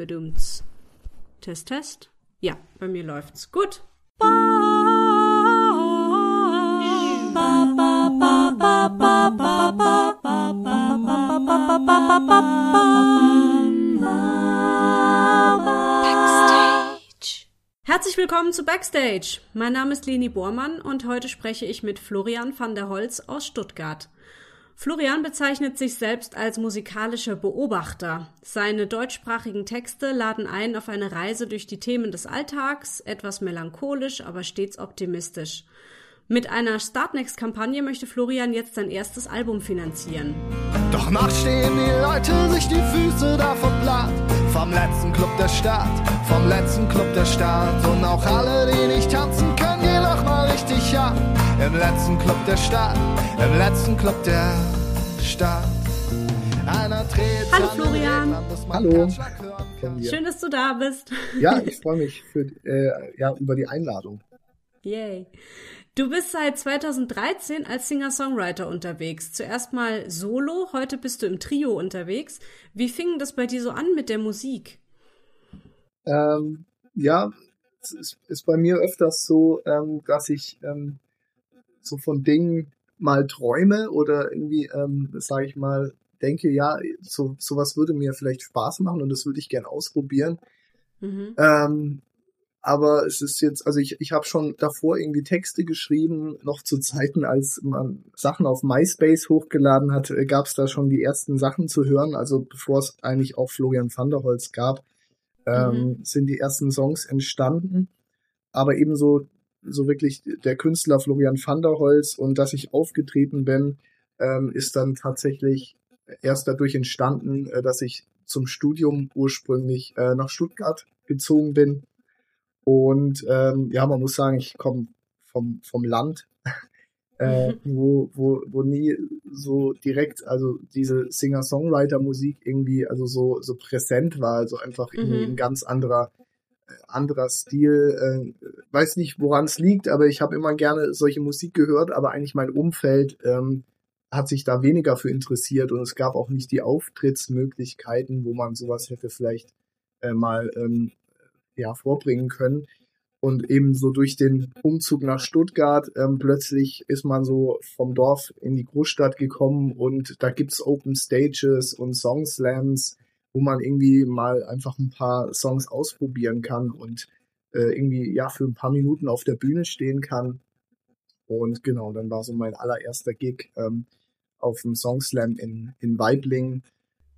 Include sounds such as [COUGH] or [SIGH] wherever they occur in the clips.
Bedumts. Test, Test. Ja, bei mir läuft's. Gut. Herzlich willkommen zu Backstage. Mein Name ist Leni Bormann und heute spreche ich mit Florian van der Holz aus Stuttgart. Florian bezeichnet sich selbst als musikalischer Beobachter. Seine deutschsprachigen Texte laden ein auf eine Reise durch die Themen des Alltags, etwas melancholisch, aber stets optimistisch. Mit einer Startnext-Kampagne möchte Florian jetzt sein erstes Album finanzieren. Doch nachts stehen die Leute sich die Füße davon platt. Vom letzten Club der Stadt, vom letzten Club der Stadt. Und auch alle, die nicht tanzen können, gehen noch mal richtig ab. Im letzten Club der Stadt, im letzten Club der Stadt. Einer dreht Hallo Florian. Hallo. Schön, dass du da bist. Ja, [LAUGHS] ich freue mich für, äh, ja, über die Einladung. Yay. Du bist seit 2013 als Singer-Songwriter unterwegs. Zuerst mal solo, heute bist du im Trio unterwegs. Wie fing das bei dir so an mit der Musik? Ähm, ja, es ist, ist, bei mir öfters so, ähm, dass ich ähm, so von Dingen mal träume oder irgendwie, ähm, sage ich mal, denke, ja, so sowas würde mir vielleicht Spaß machen und das würde ich gern ausprobieren. Mhm. Ähm, aber es ist jetzt, also ich, ich habe schon davor irgendwie Texte geschrieben, noch zu Zeiten, als man Sachen auf MySpace hochgeladen hat, äh, gab es da schon die ersten Sachen zu hören. Also bevor es eigentlich auch Florian van der Holz gab, ähm, mhm. sind die ersten Songs entstanden. Aber ebenso so wirklich der Künstler Florian van der Holz und dass ich aufgetreten bin, ähm, ist dann tatsächlich erst dadurch entstanden, äh, dass ich zum Studium ursprünglich äh, nach Stuttgart gezogen bin und ähm, ja, man muss sagen, ich komme vom, vom Land, [LAUGHS] äh, mhm. wo, wo, wo nie so direkt, also diese Singer-Songwriter-Musik irgendwie also so, so präsent war, also einfach irgendwie mhm. ein ganz anderer anderer Stil. Äh, weiß nicht, woran es liegt, aber ich habe immer gerne solche Musik gehört, aber eigentlich mein Umfeld ähm, hat sich da weniger für interessiert und es gab auch nicht die Auftrittsmöglichkeiten, wo man sowas hätte vielleicht äh, mal ähm, ja, vorbringen können. Und eben so durch den Umzug nach Stuttgart ähm, plötzlich ist man so vom Dorf in die Großstadt gekommen und da gibt's Open Stages und Song Slams, wo man irgendwie mal einfach ein paar Songs ausprobieren kann und äh, irgendwie ja für ein paar Minuten auf der Bühne stehen kann. Und genau, dann war so mein allererster Gig ähm, auf dem Song Slam in, in Weibling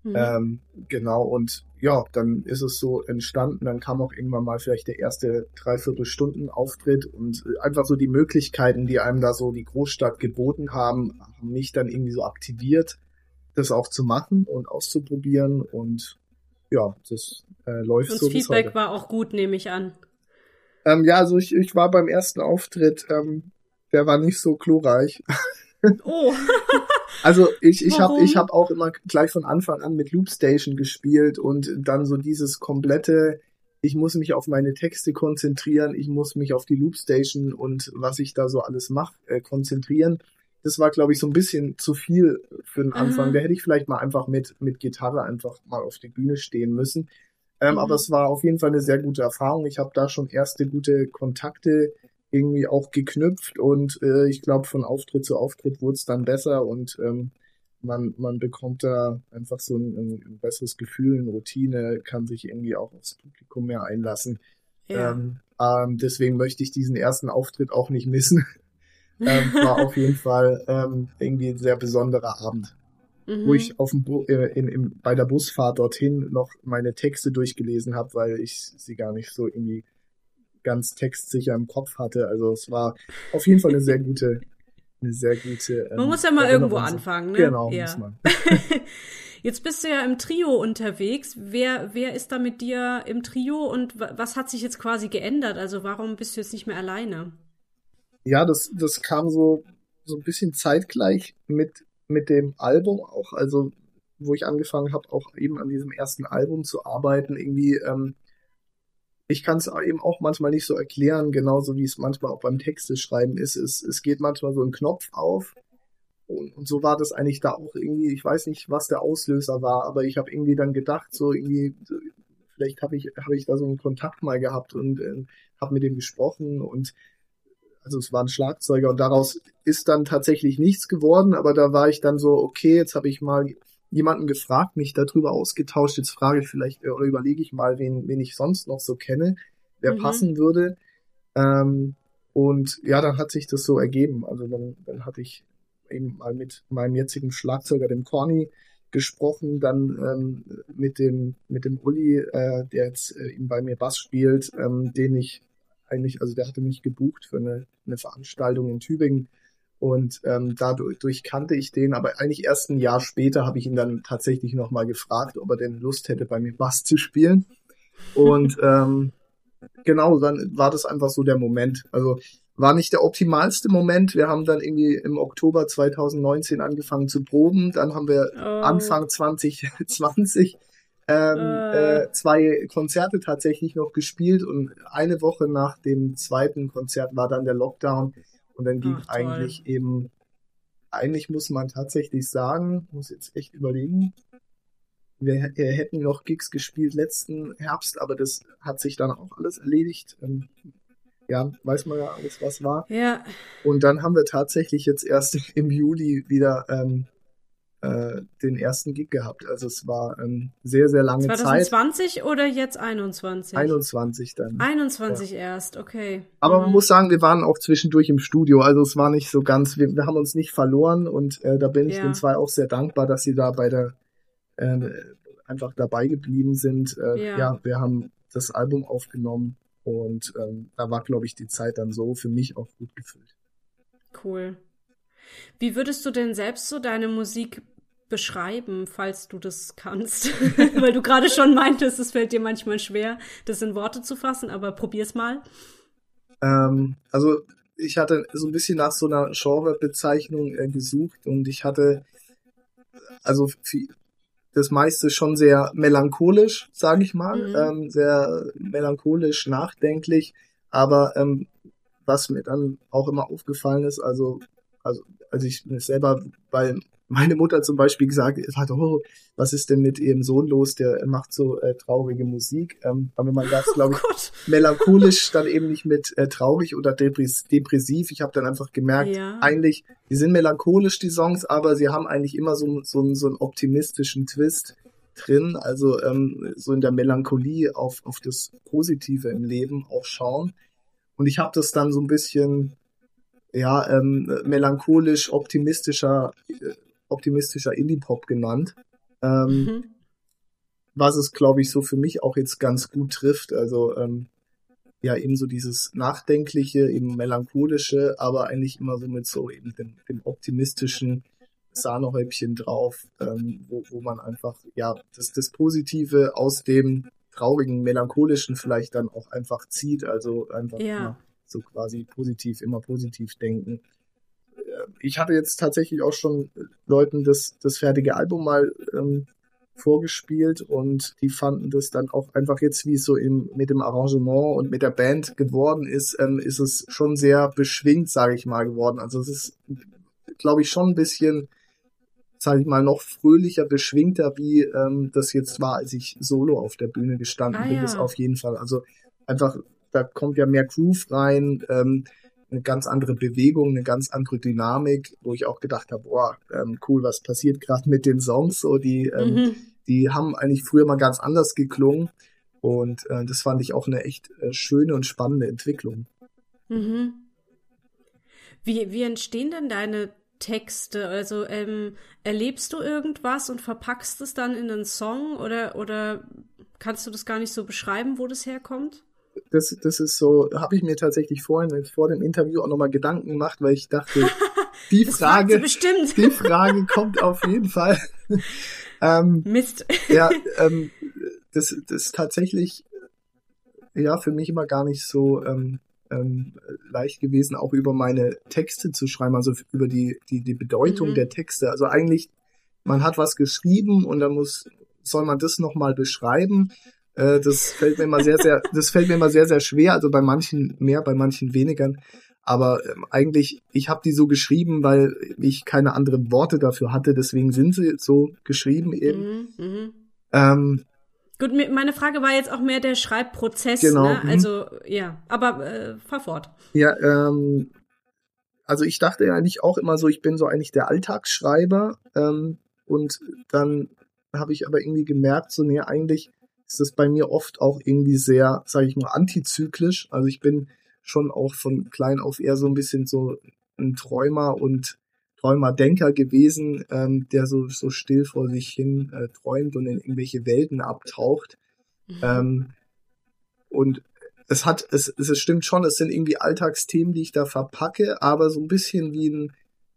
Mhm. Ähm, genau, und ja, dann ist es so entstanden, dann kam auch irgendwann mal vielleicht der erste Dreiviertelstunden Auftritt und äh, einfach so die Möglichkeiten, die einem da so die Großstadt geboten haben, haben mich dann irgendwie so aktiviert, das auch zu machen und auszuprobieren und ja, das äh, läuft und so. Das Feedback war auch gut, nehme ich an. Ähm, ja, also ich, ich war beim ersten Auftritt, ähm, der war nicht so glorreich. [LAUGHS] Oh. [LAUGHS] also ich, ich habe ich hab auch immer gleich von Anfang an mit Loopstation gespielt und dann so dieses komplette, ich muss mich auf meine Texte konzentrieren, ich muss mich auf die Loopstation und was ich da so alles mache, äh, konzentrieren. Das war, glaube ich, so ein bisschen zu viel für den Anfang. Mhm. Da hätte ich vielleicht mal einfach mit, mit Gitarre einfach mal auf die Bühne stehen müssen. Ähm, mhm. Aber es war auf jeden Fall eine sehr gute Erfahrung. Ich habe da schon erste gute Kontakte irgendwie auch geknüpft und äh, ich glaube, von Auftritt zu Auftritt wurde es dann besser und ähm, man, man bekommt da einfach so ein, ein, besseres Gefühl, eine Routine, kann sich irgendwie auch aufs Publikum mehr einlassen. Ja. Ähm, ähm, deswegen möchte ich diesen ersten Auftritt auch nicht missen. Ähm, war auf jeden Fall ähm, irgendwie ein sehr besonderer Abend. Mhm. Wo ich auf dem Bu äh, in, in, bei der Busfahrt dorthin noch meine Texte durchgelesen habe, weil ich sie gar nicht so irgendwie ganz textsicher im Kopf hatte. Also es war auf jeden Fall eine sehr gute, eine sehr gute. Ähm, man muss ja mal irgendwo anfangen, ne? Genau, ja. muss man. [LAUGHS] Jetzt bist du ja im Trio unterwegs. Wer, wer ist da mit dir im Trio und was hat sich jetzt quasi geändert? Also warum bist du jetzt nicht mehr alleine? Ja, das, das kam so, so ein bisschen zeitgleich mit, mit dem Album auch. Also, wo ich angefangen habe, auch eben an diesem ersten Album zu arbeiten. Irgendwie ähm, ich kann es eben auch manchmal nicht so erklären, genauso wie es manchmal auch beim Texte schreiben ist. Es, es geht manchmal so ein Knopf auf. Und, und so war das eigentlich da auch irgendwie, ich weiß nicht, was der Auslöser war, aber ich habe irgendwie dann gedacht, so irgendwie, vielleicht habe ich, habe ich da so einen Kontakt mal gehabt und äh, habe mit ihm gesprochen und also es war ein Schlagzeuger und daraus ist dann tatsächlich nichts geworden, aber da war ich dann so, okay, jetzt habe ich mal jemanden gefragt, mich darüber ausgetauscht, jetzt frage ich vielleicht äh, oder überlege ich mal, wen, wen ich sonst noch so kenne, wer mhm. passen würde. Ähm, und ja, dann hat sich das so ergeben. Also dann, dann hatte ich eben mal mit meinem jetzigen Schlagzeuger, dem Corny, gesprochen, dann ähm, mit dem mit dem Uli, äh, der jetzt äh, eben bei mir Bass spielt, ähm, den ich eigentlich, also der hatte mich gebucht für eine, eine Veranstaltung in Tübingen und ähm, dadurch kannte ich den, aber eigentlich erst ein Jahr später habe ich ihn dann tatsächlich nochmal gefragt, ob er denn Lust hätte, bei mir Bass zu spielen. Und [LAUGHS] ähm, genau, dann war das einfach so der Moment. Also war nicht der optimalste Moment. Wir haben dann irgendwie im Oktober 2019 angefangen zu proben. Dann haben wir oh. Anfang 2020 [LAUGHS] ähm, äh. Äh, zwei Konzerte tatsächlich noch gespielt und eine Woche nach dem zweiten Konzert war dann der Lockdown und dann ging Ach, eigentlich eben, eigentlich muss man tatsächlich sagen, muss jetzt echt überlegen, wir, wir hätten noch Gigs gespielt letzten Herbst, aber das hat sich dann auch alles erledigt. Ähm, ja, weiß man ja alles, was war. Ja. Und dann haben wir tatsächlich jetzt erst [LAUGHS] im Juli wieder ähm, äh, den ersten Gig gehabt. Also es war ähm, sehr, sehr lange 2020 Zeit. 2020 oder jetzt 21? 21 dann. 21 ja. erst, okay. Aber mhm. man muss sagen, wir waren auch zwischendurch im Studio. Also es war nicht so ganz, wir, wir haben uns nicht verloren und äh, da bin ich ja. den zwei auch sehr dankbar, dass sie da bei der äh, einfach dabei geblieben sind. Äh, ja. ja, wir haben das Album aufgenommen und ähm, da war, glaube ich, die Zeit dann so für mich auch gut gefüllt. Cool. Wie würdest du denn selbst so deine Musik beschreiben, falls du das kannst? [LAUGHS] Weil du gerade schon meintest, es fällt dir manchmal schwer, das in Worte zu fassen, aber probier's mal. Ähm, also ich hatte so ein bisschen nach so einer Genrebezeichnung äh, gesucht und ich hatte also das meiste schon sehr melancholisch, sage ich mal, mhm. ähm, sehr melancholisch, nachdenklich. Aber ähm, was mir dann auch immer aufgefallen ist, also, also als ich selber bei meine Mutter zum Beispiel gesagt hat, oh, was ist denn mit ihrem Sohn los? Der macht so äh, traurige Musik. Ähm, aber man das, glaube ich, oh melancholisch dann eben nicht mit äh, traurig oder depressiv. Ich habe dann einfach gemerkt, ja. eigentlich, die sind melancholisch, die Songs, aber sie haben eigentlich immer so, so, so einen optimistischen Twist drin. Also ähm, so in der Melancholie auf, auf das Positive im Leben auch schauen. Und ich habe das dann so ein bisschen ja, ähm, melancholisch, optimistischer äh, optimistischer Indie-Pop genannt. Ähm, mhm. Was es, glaube ich, so für mich auch jetzt ganz gut trifft. Also ähm, ja, eben so dieses Nachdenkliche, eben Melancholische, aber eigentlich immer so mit so eben dem, dem optimistischen Sahnehäubchen drauf, ähm, wo, wo man einfach, ja, das, das Positive aus dem traurigen, melancholischen vielleicht dann auch einfach zieht. Also einfach ja. so quasi positiv, immer positiv denken ich hatte jetzt tatsächlich auch schon Leuten das, das fertige Album mal ähm, vorgespielt und die fanden das dann auch einfach jetzt, wie es so im, mit dem Arrangement und mit der Band geworden ist, ähm, ist es schon sehr beschwingt, sage ich mal, geworden. Also es ist, glaube ich, schon ein bisschen, sage ich mal, noch fröhlicher, beschwingter, wie ähm, das jetzt war, als ich solo auf der Bühne gestanden ah, bin. Ja. Das auf jeden Fall. Also einfach, da kommt ja mehr Groove rein. Ähm, eine ganz andere Bewegung, eine ganz andere Dynamik, wo ich auch gedacht habe, boah, ähm, cool, was passiert gerade mit den Songs? So, die, ähm, mhm. die haben eigentlich früher mal ganz anders geklungen. Und äh, das fand ich auch eine echt äh, schöne und spannende Entwicklung. Mhm. Wie, wie entstehen denn deine Texte? Also ähm, erlebst du irgendwas und verpackst es dann in einen Song oder, oder kannst du das gar nicht so beschreiben, wo das herkommt? Das, das ist so, habe ich mir tatsächlich vorhin vor dem Interview auch nochmal Gedanken gemacht, weil ich dachte, [LAUGHS] die Frage, die Frage kommt auf jeden Fall. [LAUGHS] ähm, Mist. ja, [LAUGHS] ähm, das, das ist tatsächlich ja für mich immer gar nicht so ähm, ähm, leicht gewesen, auch über meine Texte zu schreiben, also über die, die, die Bedeutung mhm. der Texte. Also eigentlich, man hat was geschrieben und dann muss, soll man das nochmal beschreiben äh, das fällt mir immer sehr, sehr, das fällt mir immer sehr, sehr schwer. Also bei manchen mehr, bei manchen weniger. Aber ähm, eigentlich, ich habe die so geschrieben, weil ich keine anderen Worte dafür hatte. Deswegen sind sie so geschrieben eben. Mhm, mh. ähm, Gut, meine Frage war jetzt auch mehr der Schreibprozess. Genau. Ne? Also ja, aber äh, fahr fort. Ja, ähm, also ich dachte ja eigentlich auch immer so, ich bin so eigentlich der Alltagsschreiber ähm, und dann habe ich aber irgendwie gemerkt, so nee, eigentlich ist das bei mir oft auch irgendwie sehr, sage ich mal, antizyklisch. Also ich bin schon auch von klein auf eher so ein bisschen so ein Träumer und Träumer-Denker gewesen, ähm, der so, so still vor sich hin äh, träumt und in irgendwelche Welten abtaucht. Mhm. Ähm, und es hat, es, es stimmt schon, es sind irgendwie Alltagsthemen, die ich da verpacke, aber so ein bisschen wie ein,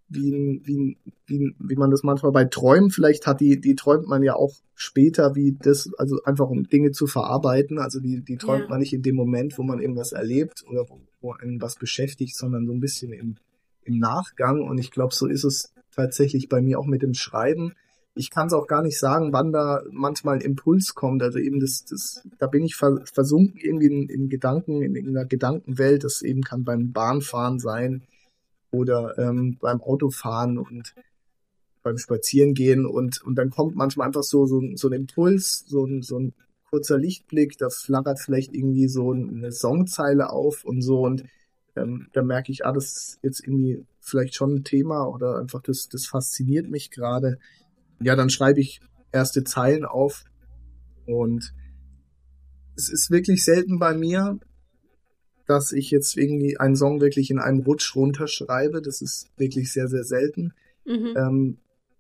wie ein, wie ein, wie, ein, wie man das manchmal bei Träumen vielleicht hat, die, die träumt man ja auch später, wie das, also einfach um Dinge zu verarbeiten. Also die, die träumt ja. man nicht in dem Moment, wo man irgendwas erlebt oder wo, wo einen was beschäftigt, sondern so ein bisschen im, im Nachgang. Und ich glaube, so ist es tatsächlich bei mir auch mit dem Schreiben. Ich kann es auch gar nicht sagen, wann da manchmal ein Impuls kommt. Also eben das, das da bin ich versunken irgendwie in, in Gedanken, in irgendeiner Gedankenwelt. Das eben kann beim Bahnfahren sein oder ähm, beim Autofahren und beim Spazierengehen und, und dann kommt manchmal einfach so, so, so ein Impuls, so ein, so ein kurzer Lichtblick, da flackert vielleicht irgendwie so eine Songzeile auf und so und ähm, da merke ich, ah, das ist jetzt irgendwie vielleicht schon ein Thema oder einfach das, das fasziniert mich gerade. Ja, dann schreibe ich erste Zeilen auf und es ist wirklich selten bei mir, dass ich jetzt irgendwie einen Song wirklich in einem Rutsch runterschreibe. Das ist wirklich sehr, sehr selten. Mhm. Ähm,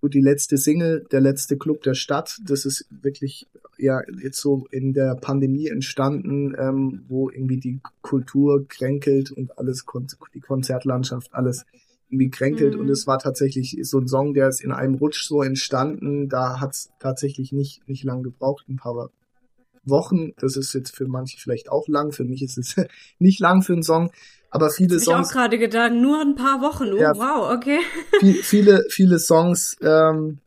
die letzte Single, der letzte Club der Stadt, das ist wirklich ja jetzt so in der Pandemie entstanden, ähm, wo irgendwie die Kultur kränkelt und alles, die Konzertlandschaft, alles irgendwie kränkelt. Mhm. Und es war tatsächlich so ein Song, der ist in einem Rutsch so entstanden. Da hat es tatsächlich nicht, nicht lang gebraucht, ein paar Wochen. Das ist jetzt für manche vielleicht auch lang. Für mich ist es [LAUGHS] nicht lang für einen Song. Aber viele Songs. Ich auch gerade gedacht, nur ein paar Wochen. Oh, ja, wow, okay. [LAUGHS] Viel, viele, viele Songs ähm,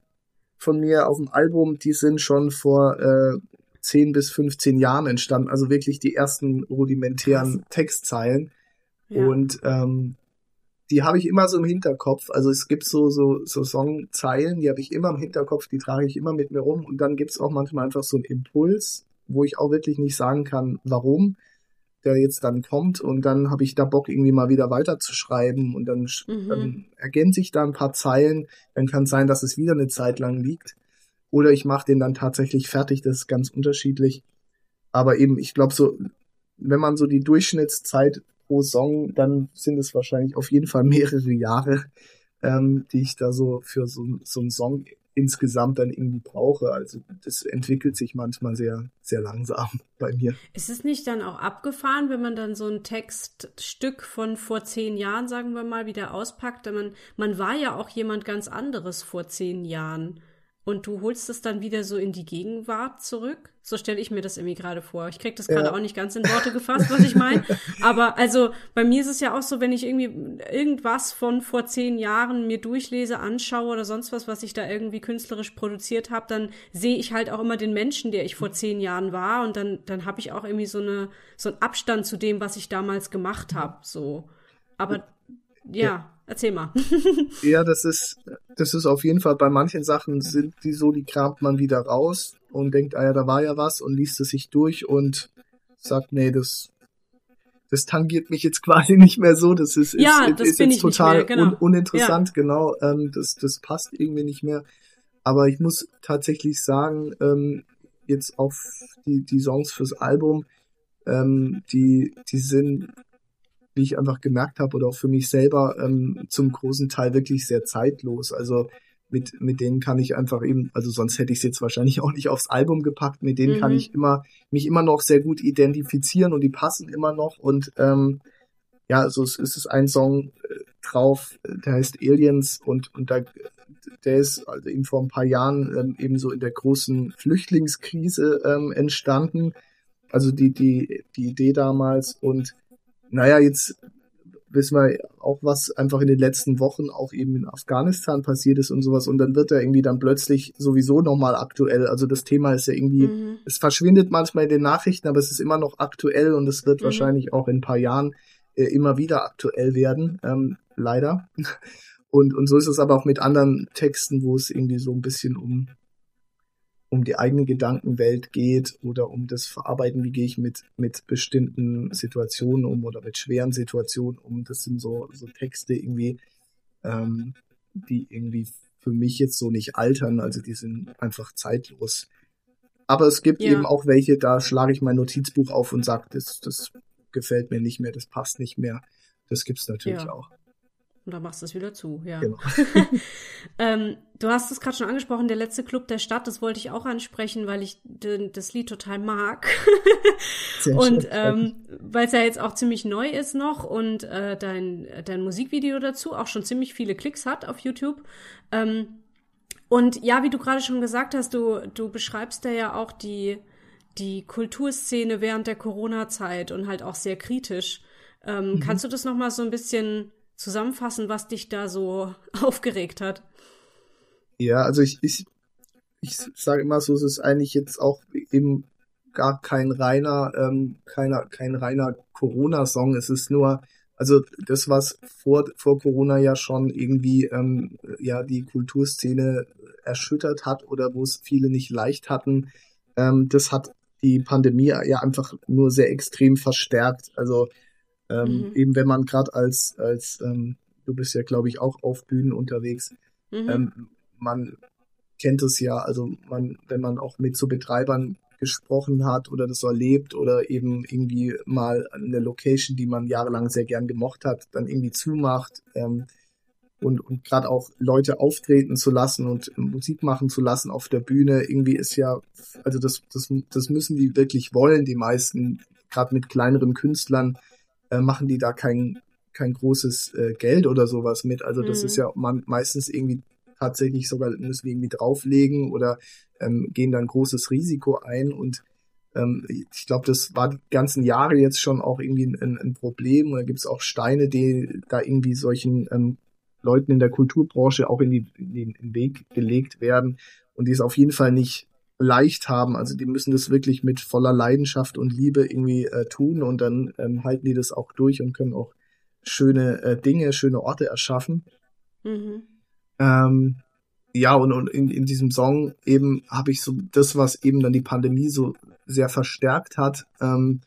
von mir auf dem Album, die sind schon vor äh, 10 bis 15 Jahren entstanden. Also wirklich die ersten rudimentären Krass. Textzeilen. Ja. Und ähm, die habe ich immer so im Hinterkopf. Also es gibt so, so, so Songzeilen, die habe ich immer im Hinterkopf, die trage ich immer mit mir rum. Und dann gibt es auch manchmal einfach so einen Impuls, wo ich auch wirklich nicht sagen kann, warum der jetzt dann kommt. Und dann habe ich da Bock irgendwie mal wieder weiterzuschreiben. Und dann, mhm. dann ergänze ich da ein paar Zeilen, dann kann es sein, dass es wieder eine Zeit lang liegt. Oder ich mache den dann tatsächlich fertig, das ist ganz unterschiedlich. Aber eben, ich glaube so, wenn man so die Durchschnittszeit pro Song, dann sind es wahrscheinlich auf jeden Fall mehrere Jahre, ähm, die ich da so für so, so einen Song insgesamt dann irgendwie brauche. Also das entwickelt sich manchmal sehr, sehr langsam [LAUGHS] bei mir. Ist es nicht dann auch abgefahren, wenn man dann so ein Textstück von vor zehn Jahren, sagen wir mal, wieder auspackt? Man, man war ja auch jemand ganz anderes vor zehn Jahren und du holst es dann wieder so in die Gegenwart zurück. So stelle ich mir das irgendwie gerade vor. Ich kriege das gerade ja. auch nicht ganz in Worte gefasst, was ich meine. [LAUGHS] Aber also bei mir ist es ja auch so, wenn ich irgendwie irgendwas von vor zehn Jahren mir durchlese, anschaue oder sonst was, was ich da irgendwie künstlerisch produziert habe, dann sehe ich halt auch immer den Menschen, der ich vor zehn Jahren war. Und dann, dann habe ich auch irgendwie so eine so einen Abstand zu dem, was ich damals gemacht habe. So. Aber ja. ja Erzähl mal. [LAUGHS] ja, das ist, das ist auf jeden Fall bei manchen Sachen sind die so, die kramt man wieder raus und denkt, ah ja, da war ja was und liest es sich durch und sagt, nee, das, das tangiert mich jetzt [LAUGHS] quasi nicht mehr so. Das ist, ja, ist, das ist jetzt total mehr, genau. un uninteressant, ja. genau. Ähm, das, das passt irgendwie nicht mehr. Aber ich muss tatsächlich sagen, ähm, jetzt auf die, die Songs fürs Album, ähm, die, die sind wie ich einfach gemerkt habe, oder auch für mich selber ähm, zum großen Teil wirklich sehr zeitlos. Also mit, mit denen kann ich einfach eben, also sonst hätte ich es jetzt wahrscheinlich auch nicht aufs Album gepackt, mit denen mhm. kann ich immer, mich immer noch sehr gut identifizieren und die passen immer noch und ähm, ja, also es ist ein Song äh, drauf, der heißt Aliens und, und da, der ist also eben vor ein paar Jahren ähm, eben so in der großen Flüchtlingskrise ähm, entstanden. Also die, die, die Idee damals und naja, jetzt wissen wir auch, was einfach in den letzten Wochen auch eben in Afghanistan passiert ist und sowas. Und dann wird er irgendwie dann plötzlich sowieso nochmal aktuell. Also das Thema ist ja irgendwie, mhm. es verschwindet manchmal in den Nachrichten, aber es ist immer noch aktuell und es wird mhm. wahrscheinlich auch in ein paar Jahren äh, immer wieder aktuell werden, ähm, leider. [LAUGHS] Und, und so ist es aber auch mit anderen Texten, wo es irgendwie so ein bisschen um um die eigene Gedankenwelt geht oder um das Verarbeiten, wie gehe ich mit, mit bestimmten Situationen um oder mit schweren Situationen um. Das sind so, so Texte irgendwie, ähm, die irgendwie für mich jetzt so nicht altern, also die sind einfach zeitlos. Aber es gibt ja. eben auch welche, da schlage ich mein Notizbuch auf und sage, das, das gefällt mir nicht mehr, das passt nicht mehr. Das gibt's natürlich ja. auch. Und dann machst du es wieder zu, ja. Genau. [LAUGHS] ähm, du hast es gerade schon angesprochen, der letzte Club der Stadt, das wollte ich auch ansprechen, weil ich das Lied total mag. [LAUGHS] und ähm, weil es ja jetzt auch ziemlich neu ist noch und äh, dein, dein Musikvideo dazu auch schon ziemlich viele Klicks hat auf YouTube. Ähm, und ja, wie du gerade schon gesagt hast, du, du beschreibst da ja auch die, die Kulturszene während der Corona-Zeit und halt auch sehr kritisch. Ähm, mhm. Kannst du das nochmal so ein bisschen zusammenfassen, was dich da so [LAUGHS] aufgeregt hat? Ja, also ich, ich, ich sage immer so, es ist eigentlich jetzt auch eben gar kein reiner, ähm, keiner, kein reiner Corona-Song. Es ist nur, also das, was vor, vor Corona ja schon irgendwie ähm, ja die Kulturszene erschüttert hat oder wo es viele nicht leicht hatten, ähm, das hat die Pandemie ja einfach nur sehr extrem verstärkt. Also ähm, mhm. Eben wenn man gerade als, als ähm, du bist ja, glaube ich, auch auf Bühnen unterwegs, mhm. ähm, man kennt es ja, also man, wenn man auch mit so Betreibern gesprochen hat oder das erlebt oder eben irgendwie mal eine Location, die man jahrelang sehr gern gemocht hat, dann irgendwie zumacht ähm, und, und gerade auch Leute auftreten zu lassen und Musik machen zu lassen auf der Bühne, irgendwie ist ja, also das, das, das müssen die wirklich wollen, die meisten, gerade mit kleineren Künstlern, äh, machen die da kein, kein großes äh, Geld oder sowas mit. Also das mhm. ist ja man, meistens irgendwie tatsächlich sogar müssen wir irgendwie drauflegen oder ähm, gehen dann großes Risiko ein und ähm, ich glaube, das war die ganzen Jahre jetzt schon auch irgendwie ein, ein Problem. Und da gibt es auch Steine, die da irgendwie solchen ähm, Leuten in der Kulturbranche auch in, die, in den Weg gelegt werden und die es auf jeden Fall nicht leicht haben. Also die müssen das wirklich mit voller Leidenschaft und Liebe irgendwie äh, tun und dann ähm, halten die das auch durch und können auch schöne äh, Dinge, schöne Orte erschaffen. Mhm. Ähm, ja, und, und in, in diesem Song eben habe ich so das, was eben dann die Pandemie so sehr verstärkt hat. Ähm,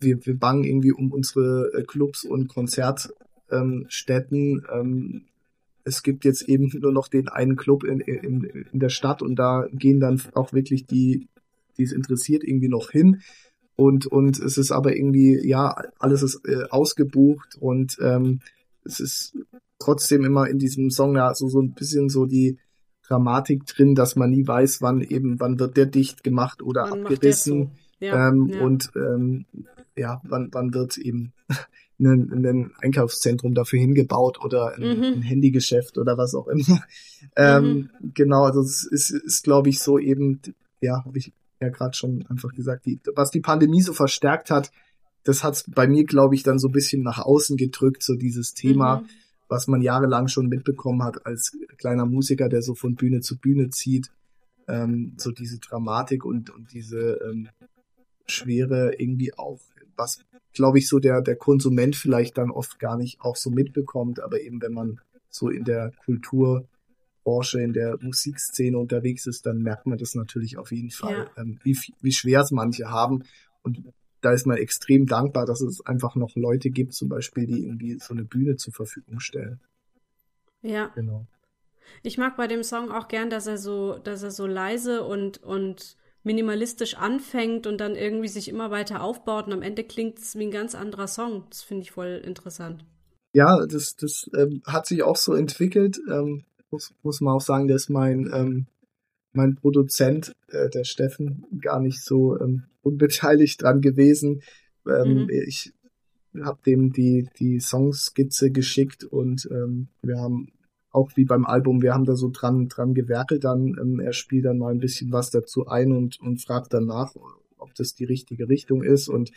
wir, wir bangen irgendwie um unsere äh, Clubs und Konzertstätten. Ähm, es gibt jetzt eben nur noch den einen Club in, in, in der Stadt und da gehen dann auch wirklich die, die es interessiert, irgendwie noch hin. Und, und es ist aber irgendwie, ja, alles ist äh, ausgebucht und ähm, es ist trotzdem immer in diesem Song ja so, so ein bisschen so die Dramatik drin, dass man nie weiß, wann eben, wann wird der dicht gemacht oder wann abgerissen. Ja, ähm, ja. Und ähm, ja, wann, wann wird eben ein, ein Einkaufszentrum dafür hingebaut oder ein, mhm. ein Handygeschäft oder was auch immer. [LAUGHS] Ähm, mhm. Genau, also es ist, ist glaube ich, so eben, ja, habe ich ja gerade schon einfach gesagt, die, was die Pandemie so verstärkt hat, das hat bei mir, glaube ich, dann so ein bisschen nach außen gedrückt, so dieses Thema, mhm. was man jahrelang schon mitbekommen hat als kleiner Musiker, der so von Bühne zu Bühne zieht. Ähm, so diese Dramatik und, und diese ähm, Schwere irgendwie auch, was glaube ich, so der, der Konsument vielleicht dann oft gar nicht auch so mitbekommt, aber eben wenn man so in der Kulturbranche, in der Musikszene unterwegs ist, dann merkt man das natürlich auf jeden Fall, ja. ähm, wie, wie schwer es manche haben. Und da ist man extrem dankbar, dass es einfach noch Leute gibt, zum Beispiel, die irgendwie so eine Bühne zur Verfügung stellen. Ja. Genau. Ich mag bei dem Song auch gern, dass er so, dass er so leise und, und minimalistisch anfängt und dann irgendwie sich immer weiter aufbaut und am Ende klingt es wie ein ganz anderer Song. Das finde ich voll interessant. Ja, das, das ähm, hat sich auch so entwickelt. Ähm, muss, muss man auch sagen, dass mein, ähm, mein Produzent, äh, der Steffen, gar nicht so ähm, unbeteiligt dran gewesen. Ähm, mhm. Ich habe dem die, die Songskizze geschickt und ähm, wir haben auch wie beim Album, wir haben da so dran, dran gewerkelt, dann ähm, er spielt dann mal ein bisschen was dazu ein und, und fragt dann nach, ob das die richtige Richtung ist und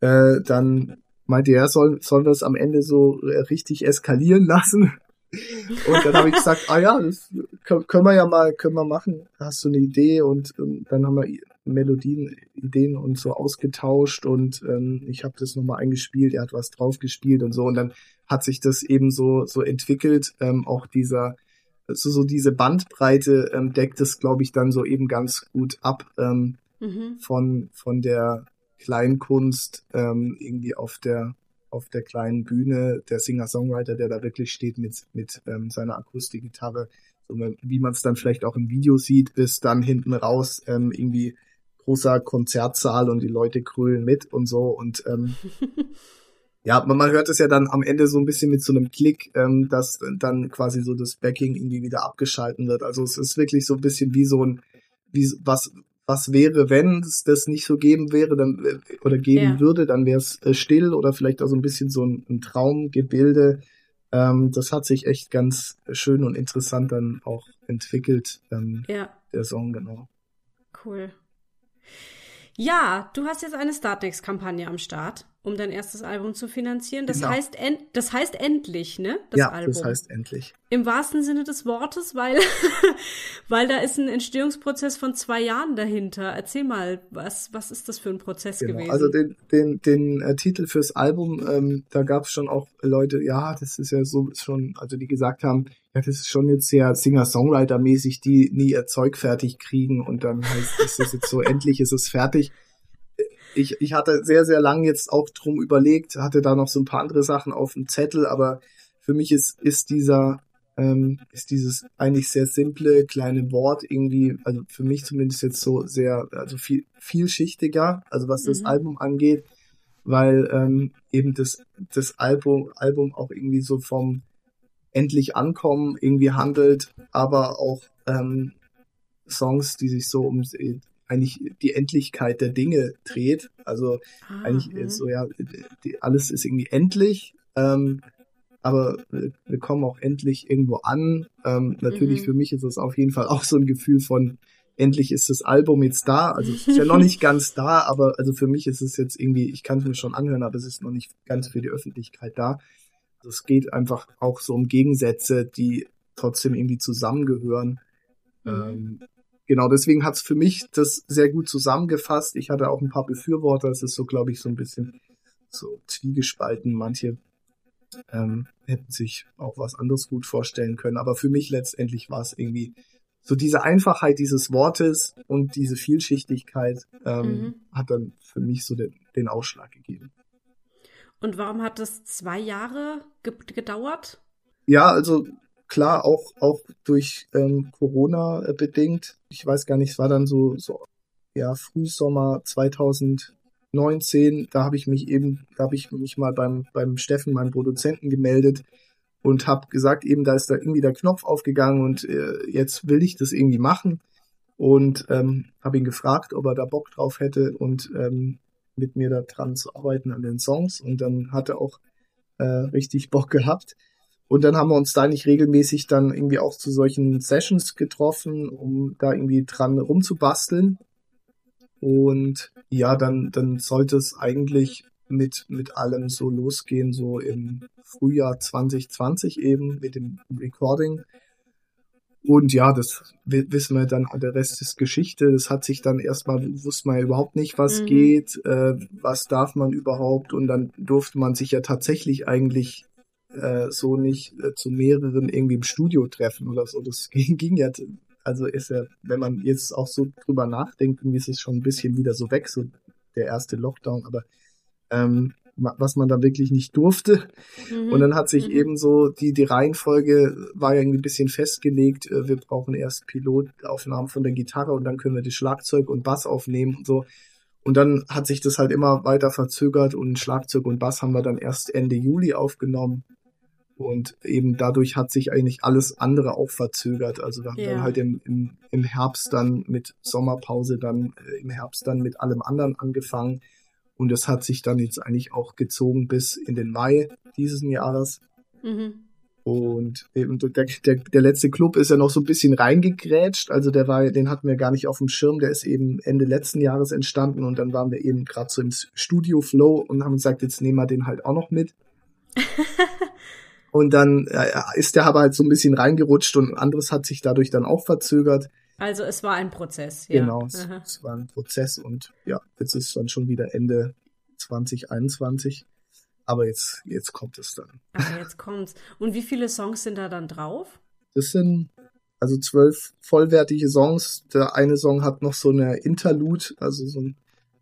äh, dann meinte er, soll, sollen wir es am Ende so äh, richtig eskalieren lassen? [LAUGHS] Und dann habe ich gesagt, ah ja, das können wir ja mal, können wir machen. Hast du eine Idee? Und, und dann haben wir Melodien, Ideen und so ausgetauscht und ähm, ich habe das nochmal eingespielt, er hat was drauf gespielt und so und dann hat sich das eben so, so entwickelt, ähm, auch dieser also so diese Bandbreite ähm, deckt es, glaube ich, dann so eben ganz gut ab ähm, mhm. von, von der Kleinkunst ähm, irgendwie auf der auf der kleinen Bühne, der Singer-Songwriter, der da wirklich steht mit, mit ähm, seiner Akustikgitarre, so wie man es dann vielleicht auch im Video sieht, bis dann hinten raus ähm, irgendwie großer Konzertsaal und die Leute krölen mit und so und ähm, [LAUGHS] ja, man, man hört es ja dann am Ende so ein bisschen mit so einem Klick, ähm, dass dann quasi so das Backing irgendwie wieder abgeschalten wird. Also es ist wirklich so ein bisschen wie so ein, wie was, was wäre, wenn es das nicht so geben wäre, dann äh, oder geben ja. würde, dann wäre es äh, still oder vielleicht auch so ein bisschen so ein, ein Traumgebilde. Ähm, das hat sich echt ganz schön und interessant dann auch entwickelt, ähm, ja. der Song, genau. Cool. Ja, du hast jetzt eine Startnext-Kampagne am Start um dein erstes Album zu finanzieren. Das genau. heißt, en das heißt endlich, ne? Das ja, Album. das heißt endlich. Im wahrsten Sinne des Wortes, weil, [LAUGHS] weil da ist ein Entstehungsprozess von zwei Jahren dahinter. Erzähl mal, was, was ist das für ein Prozess genau. gewesen? Also den, den, den äh, Titel fürs Album, ähm, da gab es schon auch Leute, ja, das ist ja so schon, also die gesagt haben, ja, das ist schon jetzt sehr Singer-Songwriter-mäßig, die nie ihr Zeug fertig kriegen und dann heißt es jetzt so, [LAUGHS] endlich ist es fertig ich, ich hatte sehr, sehr lang jetzt auch drum überlegt, hatte da noch so ein paar andere Sachen auf dem Zettel, aber für mich ist, ist dieser, ähm, ist dieses eigentlich sehr simple kleine Wort irgendwie, also für mich zumindest jetzt so sehr, also viel, vielschichtiger, also was das mhm. Album angeht, weil ähm, eben das, das Album, Album auch irgendwie so vom endlich ankommen irgendwie handelt, aber auch ähm, Songs, die sich so um eigentlich die Endlichkeit der Dinge dreht. Also ah, eigentlich mh. so, ja, die, alles ist irgendwie endlich, ähm, aber wir kommen auch endlich irgendwo an. Ähm, natürlich mhm. für mich ist es auf jeden Fall auch so ein Gefühl von, endlich ist das Album jetzt da. Also es ist ja noch [LAUGHS] nicht ganz da, aber also für mich ist es jetzt irgendwie, ich kann es mir schon anhören, aber es ist noch nicht ganz für die Öffentlichkeit da. Also es geht einfach auch so um Gegensätze, die trotzdem irgendwie zusammengehören. Mhm. Ähm, genau, deswegen hat es für mich das sehr gut zusammengefasst. Ich hatte auch ein paar Befürworter. Es ist so, glaube ich, so ein bisschen so zwiegespalten. Manche ähm, hätten sich auch was anderes gut vorstellen können. Aber für mich letztendlich war es irgendwie so diese Einfachheit dieses Wortes und diese Vielschichtigkeit ähm, mhm. hat dann für mich so den, den Ausschlag gegeben. Und warum hat das zwei Jahre ge gedauert? Ja, also klar auch auch durch ähm, Corona äh, bedingt. Ich weiß gar nicht, es war dann so so ja Frühsommer 2019. Da habe ich mich eben, da habe ich mich mal beim beim Steffen, meinem Produzenten, gemeldet und habe gesagt, eben da ist da irgendwie der Knopf aufgegangen und äh, jetzt will ich das irgendwie machen und ähm, habe ihn gefragt, ob er da Bock drauf hätte und ähm, mit mir da dran zu arbeiten an den Songs und dann hat er auch äh, richtig Bock gehabt und dann haben wir uns da nicht regelmäßig dann irgendwie auch zu solchen Sessions getroffen, um da irgendwie dran rumzubasteln. Und ja, dann, dann sollte es eigentlich mit, mit allem so losgehen, so im Frühjahr 2020 eben mit dem Recording. Und ja, das wissen wir dann, der Rest ist Geschichte. Das hat sich dann erstmal, wusste man ja überhaupt nicht, was mhm. geht, äh, was darf man überhaupt. Und dann durfte man sich ja tatsächlich eigentlich äh, so nicht äh, zu mehreren irgendwie im Studio treffen oder so. Das [LAUGHS] ging, ging ja, also ist ja, wenn man jetzt auch so drüber nachdenkt, irgendwie ist es schon ein bisschen wieder so weg, so der erste Lockdown, aber ähm, was man da wirklich nicht durfte. Mhm. Und dann hat sich mhm. eben so, die, die Reihenfolge war ja irgendwie ein bisschen festgelegt. Äh, wir brauchen erst Pilotaufnahmen von der Gitarre und dann können wir das Schlagzeug und Bass aufnehmen und so. Und dann hat sich das halt immer weiter verzögert und Schlagzeug und Bass haben wir dann erst Ende Juli aufgenommen. Und eben dadurch hat sich eigentlich alles andere auch verzögert. Also wir haben ja. dann halt im, im, im Herbst dann mit Sommerpause, dann äh, im Herbst dann mit allem anderen angefangen. Und es hat sich dann jetzt eigentlich auch gezogen bis in den Mai dieses Jahres. Mhm. Und eben der, der, der letzte Club ist ja noch so ein bisschen reingegrätscht. Also der war, den hatten wir gar nicht auf dem Schirm. Der ist eben Ende letzten Jahres entstanden und dann waren wir eben gerade so im Studio Flow und haben gesagt, jetzt nehmen wir den halt auch noch mit. [LAUGHS] Und dann äh, ist der aber halt so ein bisschen reingerutscht und anderes hat sich dadurch dann auch verzögert. Also es war ein Prozess, ja. Genau, es, es, war ein Prozess und ja, jetzt ist dann schon wieder Ende 2021. Aber jetzt, jetzt kommt es dann. Aber jetzt kommt's. Und wie viele Songs sind da dann drauf? Das sind also zwölf vollwertige Songs. Der eine Song hat noch so eine Interlude, also so ein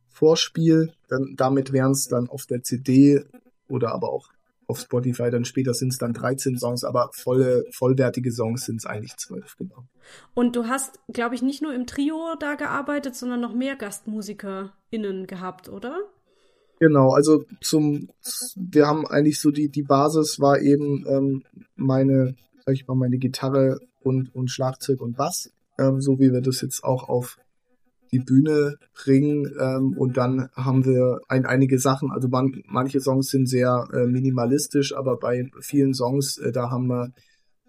Vorspiel. Dann, damit wären es dann auf der CD oder aber auch auf Spotify dann später sind es dann 13 Songs, aber volle, vollwertige Songs sind es eigentlich zwölf, genau. Und du hast, glaube ich, nicht nur im Trio da gearbeitet, sondern noch mehr GastmusikerInnen gehabt, oder? Genau, also zum, wir haben eigentlich so die, die Basis war eben ähm, meine, sag ich mal, meine Gitarre und, und Schlagzeug und Bass, ähm, so wie wir das jetzt auch auf die Bühne bringen ähm, und dann haben wir ein, einige Sachen, also man, manche Songs sind sehr äh, minimalistisch, aber bei vielen Songs, äh, da haben wir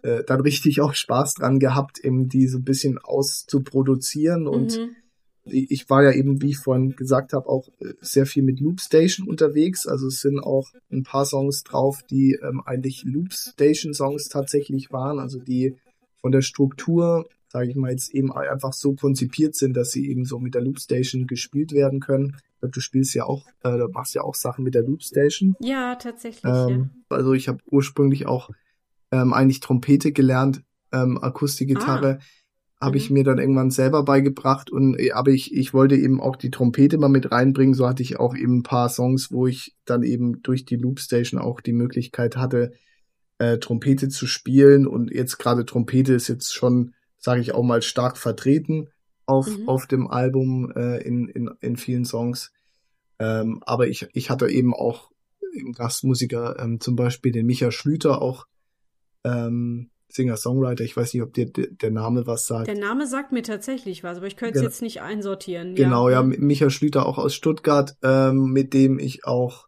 äh, dann richtig auch Spaß dran gehabt, eben die so ein bisschen auszuproduzieren. Und mhm. ich war ja eben, wie ich vorhin gesagt habe, auch äh, sehr viel mit Loopstation unterwegs, also es sind auch ein paar Songs drauf, die ähm, eigentlich Loopstation Songs tatsächlich waren, also die von der Struktur sage ich mal, jetzt eben einfach so konzipiert sind, dass sie eben so mit der Loopstation gespielt werden können. Du spielst ja auch, äh, du machst ja auch Sachen mit der Loopstation. Ja, tatsächlich. Ähm, ja. Also ich habe ursprünglich auch ähm, eigentlich Trompete gelernt, ähm, Akustikgitarre. Ah. Habe ich mhm. mir dann irgendwann selber beigebracht und äh, aber ich, ich wollte eben auch die Trompete mal mit reinbringen. So hatte ich auch eben ein paar Songs, wo ich dann eben durch die Loopstation auch die Möglichkeit hatte, äh, Trompete zu spielen. Und jetzt gerade Trompete ist jetzt schon sage ich auch mal, stark vertreten auf, mhm. auf dem Album äh, in, in, in vielen Songs. Ähm, aber ich, ich hatte eben auch im Gastmusiker ähm, zum Beispiel den Micha Schlüter, auch ähm, Singer-Songwriter. Ich weiß nicht, ob dir der Name was sagt. Der Name sagt mir tatsächlich was, aber ich könnte es genau. jetzt nicht einsortieren. Genau, ja, ja Micha Schlüter auch aus Stuttgart, ähm, mit dem ich auch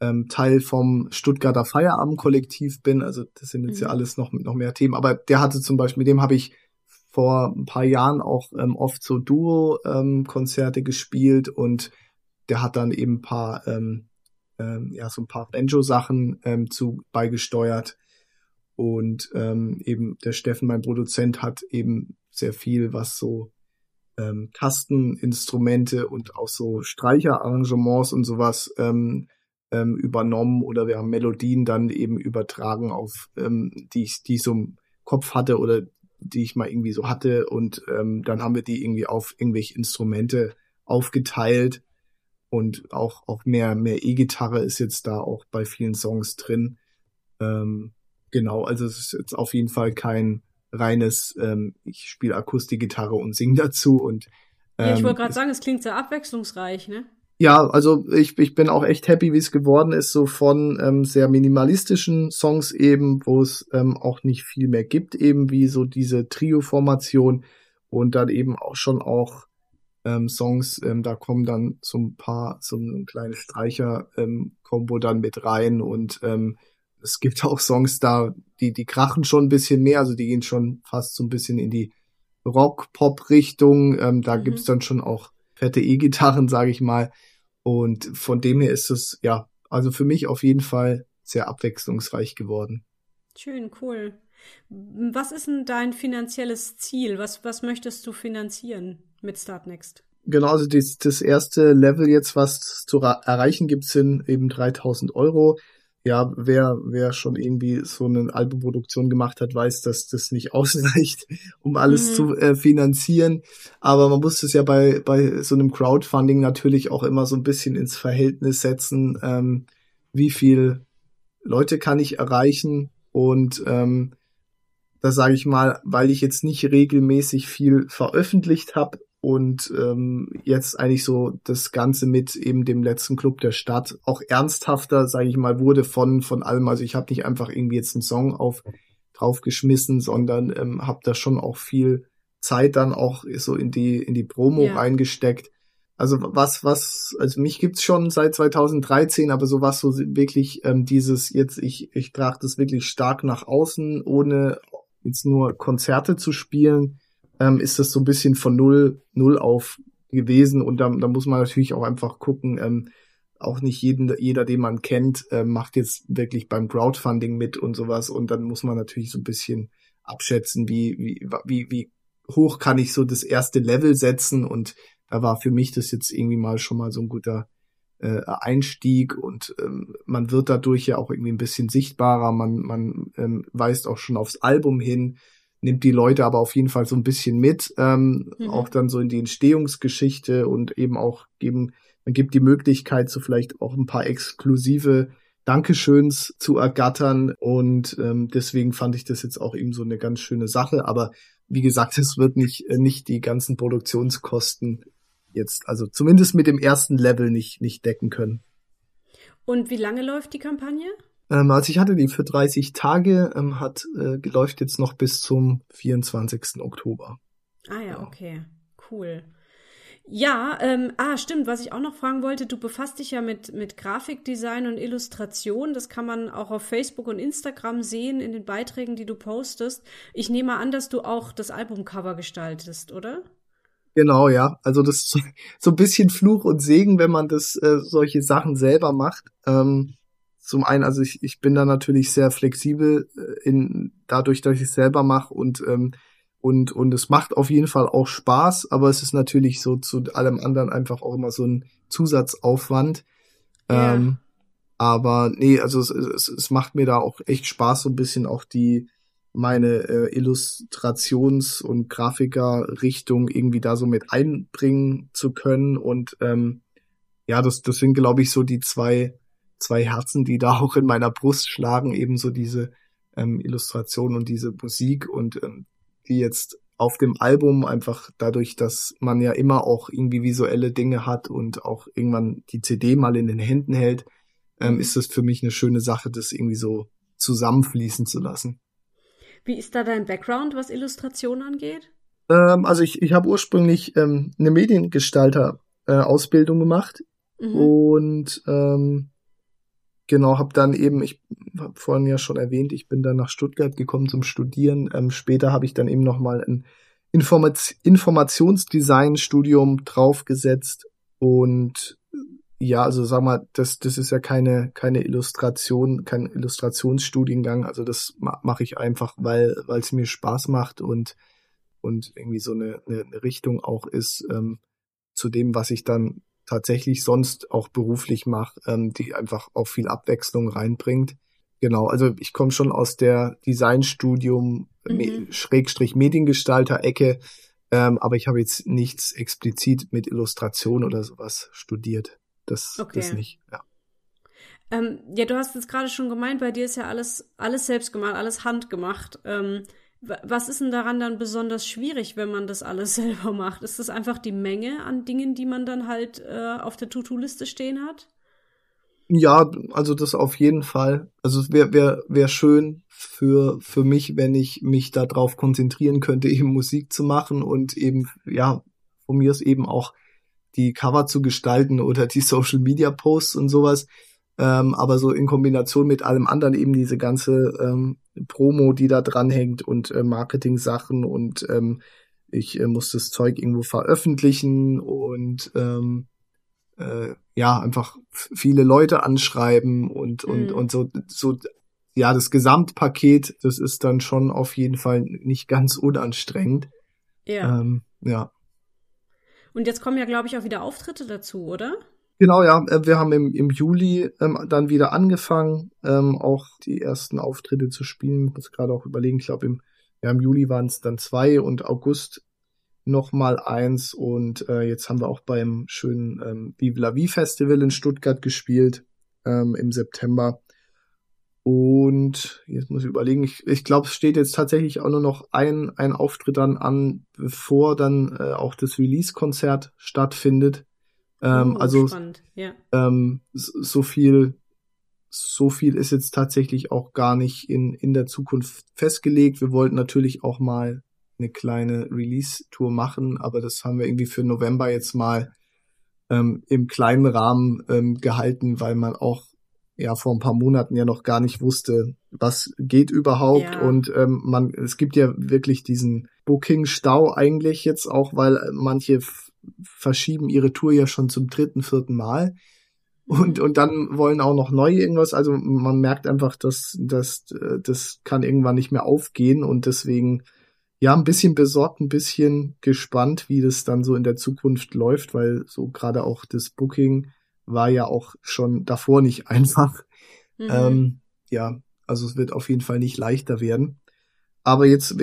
ähm, Teil vom Stuttgarter Feierabendkollektiv bin. Also das sind jetzt mhm. ja alles noch, noch mehr Themen. Aber der hatte zum Beispiel, mit dem habe ich vor ein paar Jahren auch ähm, oft so Duo-Konzerte ähm, gespielt und der hat dann eben ein paar, ähm, ähm, ja, so ein paar Banjo-Sachen ähm, zu beigesteuert. Und ähm, eben der Steffen, mein Produzent, hat eben sehr viel, was so ähm, Tasteninstrumente und auch so Streicherarrangements und sowas ähm, ähm, übernommen oder wir haben Melodien dann eben übertragen auf ähm, die, die ich so im Kopf hatte oder die ich mal irgendwie so hatte und ähm, dann haben wir die irgendwie auf irgendwelche Instrumente aufgeteilt und auch auch mehr mehr E-Gitarre ist jetzt da auch bei vielen Songs drin. Ähm, genau, also es ist jetzt auf jeden Fall kein reines ähm, ich spiele Akustikgitarre und sing dazu und ähm, ja, ich wollte ähm, gerade sagen, es klingt sehr abwechslungsreich, ne? Ja, also ich, ich bin auch echt happy, wie es geworden ist, so von ähm, sehr minimalistischen Songs eben, wo es ähm, auch nicht viel mehr gibt, eben wie so diese Trio-Formation und dann eben auch schon auch ähm, Songs, ähm, da kommen dann so ein paar, so ein kleines Streicher-Kombo ähm, dann mit rein und ähm, es gibt auch Songs da, die, die krachen schon ein bisschen mehr, also die gehen schon fast so ein bisschen in die Rock-Pop-Richtung, ähm, da mhm. gibt's dann schon auch fette E-Gitarren, sage ich mal. Und von dem her ist es, ja, also für mich auf jeden Fall sehr abwechslungsreich geworden. Schön, cool. Was ist denn dein finanzielles Ziel? Was, was möchtest du finanzieren mit Startnext? Genau, also das, das erste Level jetzt, was zu erreichen gibt, sind eben 3000 Euro ja, wer, wer schon irgendwie so eine Albumproduktion gemacht hat, weiß, dass das nicht [LAUGHS] ausreicht, um alles mhm. zu äh, finanzieren. Aber man muss es ja bei, bei so einem Crowdfunding natürlich auch immer so ein bisschen ins Verhältnis setzen, ähm, wie viel Leute kann ich erreichen und ähm, da sage ich mal, weil ich jetzt nicht regelmäßig viel veröffentlicht habe, und ähm, jetzt eigentlich so das Ganze mit eben dem letzten Club der Stadt auch ernsthafter, sage ich mal, wurde von von allem. Also ich habe nicht einfach irgendwie jetzt einen Song auf draufgeschmissen, sondern ähm, habe da schon auch viel Zeit dann auch so in die in die Promo ja. reingesteckt. Also was was also mich gibt's schon seit 2013, aber so was so wirklich ähm, dieses jetzt ich ich trage das wirklich stark nach außen, ohne jetzt nur Konzerte zu spielen ähm, ist das so ein bisschen von null, null auf gewesen. Und da, da muss man natürlich auch einfach gucken, ähm, auch nicht jeden, jeder, den man kennt, äh, macht jetzt wirklich beim Crowdfunding mit und sowas. Und dann muss man natürlich so ein bisschen abschätzen, wie, wie, wie, wie hoch kann ich so das erste Level setzen. Und da war für mich das jetzt irgendwie mal schon mal so ein guter äh, Einstieg. Und ähm, man wird dadurch ja auch irgendwie ein bisschen sichtbarer, man, man ähm, weist auch schon aufs Album hin, nimmt die Leute aber auf jeden Fall so ein bisschen mit, ähm, mhm. auch dann so in die Entstehungsgeschichte und eben auch geben, man gibt die Möglichkeit, so vielleicht auch ein paar exklusive Dankeschöns zu ergattern und ähm, deswegen fand ich das jetzt auch eben so eine ganz schöne Sache, aber wie gesagt, es wird nicht, äh, nicht die ganzen Produktionskosten jetzt, also zumindest mit dem ersten Level nicht, nicht decken können. Und wie lange läuft die Kampagne? Ähm, also ich hatte die für 30 Tage, ähm, hat äh, läuft jetzt noch bis zum 24. Oktober. Ah ja, okay, cool. Ja, ähm, ah, stimmt, was ich auch noch fragen wollte, du befasst dich ja mit, mit Grafikdesign und Illustration. Das kann man auch auf Facebook und Instagram sehen in den Beiträgen, die du postest. Ich nehme an, dass du auch das Albumcover gestaltest, oder? Genau, ja. Also das ist [LAUGHS] so ein bisschen Fluch und Segen, wenn man das äh, solche Sachen selber macht. Ähm, zum einen, also ich, ich bin da natürlich sehr flexibel äh, in dadurch, dass ich es selber mache und ähm, und und es macht auf jeden Fall auch Spaß, aber es ist natürlich so zu allem anderen einfach auch immer so ein Zusatzaufwand. Ja. Ähm, aber nee, also es, es, es macht mir da auch echt Spaß, so ein bisschen auch die meine äh, Illustrations- und Grafikerrichtung irgendwie da so mit einbringen zu können. Und ähm, ja, das, das sind, glaube ich, so die zwei, zwei Herzen, die da auch in meiner Brust schlagen, eben so diese ähm, Illustration und diese Musik und ähm, die jetzt auf dem Album einfach dadurch, dass man ja immer auch irgendwie visuelle Dinge hat und auch irgendwann die CD mal in den Händen hält, ähm, mhm. ist das für mich eine schöne Sache, das irgendwie so zusammenfließen zu lassen. Wie ist da dein Background, was Illustration angeht? Ähm, also ich, ich habe ursprünglich ähm, eine Mediengestalter-Ausbildung äh, gemacht mhm. und ähm, genau habe dann eben, ich habe vorhin ja schon erwähnt, ich bin dann nach Stuttgart gekommen zum Studieren. Ähm, später habe ich dann eben noch mal ein Informat Informationsdesign-Studium draufgesetzt und ja, also sag mal, das, das ist ja keine, keine Illustration, kein Illustrationsstudiengang. Also das ma mache ich einfach, weil es mir Spaß macht und und irgendwie so eine, eine, eine Richtung auch ist ähm, zu dem, was ich dann tatsächlich sonst auch beruflich mache, ähm, die einfach auch viel Abwechslung reinbringt. Genau, also ich komme schon aus der Designstudium mhm. Schrägstrich Mediengestalter-Ecke, ähm, aber ich habe jetzt nichts explizit mit Illustration oder sowas studiert. Das, okay. das nicht, ja. Ähm, ja, du hast jetzt gerade schon gemeint, bei dir ist ja alles, alles selbst gemacht, alles handgemacht. Ähm, was ist denn daran dann besonders schwierig, wenn man das alles [LAUGHS] selber macht? Ist das einfach die Menge an Dingen, die man dann halt äh, auf der To-Do-Liste stehen hat? Ja, also das auf jeden Fall. Also es wäre wär, wär schön für, für mich, wenn ich mich darauf konzentrieren könnte, [LAUGHS] eben Musik zu machen und eben, ja, von mir ist eben auch die Cover zu gestalten oder die Social Media Posts und sowas. Ähm, aber so in Kombination mit allem anderen eben diese ganze ähm, Promo, die da dranhängt und äh, Marketing-Sachen und ähm, ich äh, muss das Zeug irgendwo veröffentlichen und ähm, äh, ja, einfach viele Leute anschreiben und, und, mhm. und so, so, ja, das Gesamtpaket, das ist dann schon auf jeden Fall nicht ganz unanstrengend. Ja. Ähm, ja. Und jetzt kommen ja, glaube ich, auch wieder Auftritte dazu, oder? Genau, ja. Äh, wir haben im, im Juli ähm, dann wieder angefangen, ähm, auch die ersten Auftritte zu spielen. Ich muss gerade auch überlegen, ich glaube, im, ja, im Juli waren es dann zwei und August nochmal eins. Und äh, jetzt haben wir auch beim schönen ähm, Vive la Vie Festival in Stuttgart gespielt ähm, im September. Und jetzt muss ich überlegen, ich, ich glaube, es steht jetzt tatsächlich auch nur noch ein, ein Auftritt dann an, bevor dann äh, auch das Release-Konzert stattfindet. Ähm, oh, also ja. ähm, so viel, so viel ist jetzt tatsächlich auch gar nicht in, in der Zukunft festgelegt. Wir wollten natürlich auch mal eine kleine Release-Tour machen, aber das haben wir irgendwie für November jetzt mal ähm, im kleinen Rahmen ähm, gehalten, weil man auch ja vor ein paar Monaten ja noch gar nicht wusste, was geht überhaupt. Ja. Und ähm, man, es gibt ja wirklich diesen Booking-Stau eigentlich jetzt auch, weil manche verschieben ihre Tour ja schon zum dritten, vierten Mal. Und, und dann wollen auch noch neu irgendwas. Also man merkt einfach, dass, dass das kann irgendwann nicht mehr aufgehen und deswegen ja ein bisschen besorgt, ein bisschen gespannt, wie das dann so in der Zukunft läuft, weil so gerade auch das Booking war ja auch schon davor nicht [LAUGHS] einfach. Mhm. Ähm, ja, also es wird auf jeden Fall nicht leichter werden. Aber jetzt,